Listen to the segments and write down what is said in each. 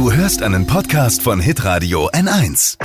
Du hörst einen Podcast von Hitradio N1.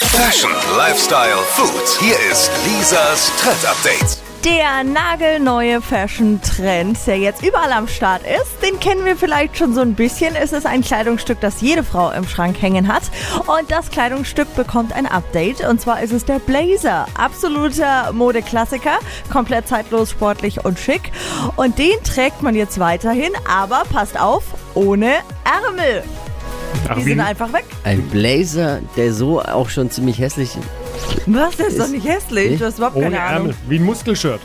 Fashion, Lifestyle, Food. Hier ist Lisas Trend Update. Der nagelneue Fashion-Trend, der jetzt überall am Start ist, den kennen wir vielleicht schon so ein bisschen. Es ist ein Kleidungsstück, das jede Frau im Schrank hängen hat. Und das Kleidungsstück bekommt ein Update. Und zwar ist es der Blazer. Absoluter Modeklassiker. Komplett zeitlos, sportlich und schick. Und den trägt man jetzt weiterhin. Aber passt auf, ohne Ärmel. Ach, Die sind einfach weg. Ein Blazer, der so auch schon ziemlich hässlich ist. Was? Das ist doch nicht hässlich. Du hast überhaupt ohne keine Ahnung. Ärmel, wie ein Muskelshirt.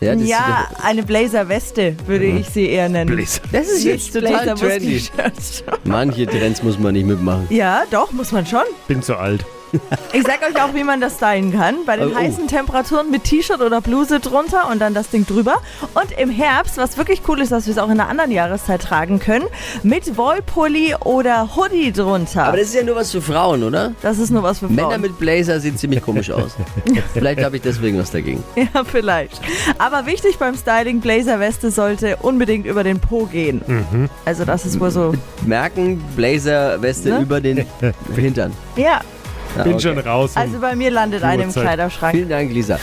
Ja, Ja, eine Blazer-Weste würde ich sie eher nennen. Blazer. das ist jetzt total trendy. Blazer-Muskel-Shirt. Manche Trends muss man nicht mitmachen. Ja, doch, muss man schon. Bin zu alt. Ich sag euch auch, wie man das stylen kann. Bei den Oh. heißen Temperaturen mit T-Shirt oder Bluse drunter und dann das Ding drüber. Und im Herbst, was wirklich cool ist, dass wir es auch in einer anderen Jahreszeit tragen können, mit Wollpulli oder Hoodie drunter. Aber das ist ja nur was für Frauen, oder? das ist nur was für Frauen. Männer mit Blazer sehen ziemlich komisch aus. Vielleicht habe ich deswegen was dagegen. Ja, vielleicht. Aber wichtig beim Styling, Blazerweste sollte unbedingt über den Po gehen. Mhm. Also das ist wohl so. Merken, Blazer-Weste Ne? über den Hintern. Ja, Ja, Bin okay. schon raus. also bei mir landet eine im. Kleiderschrank. Vielen Dank, Lisa.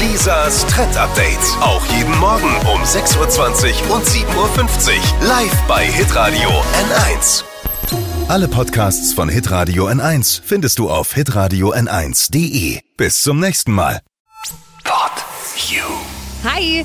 Lisas Trend Update. Auch jeden Morgen um 6.20 Uhr und 7.50 Uhr. Live bei Hitradio N1. Alle Podcasts von Hitradio N1 findest du auf hitradio n1.de. Bis zum nächsten Mal. Pod You. Hi!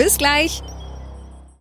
Bis gleich.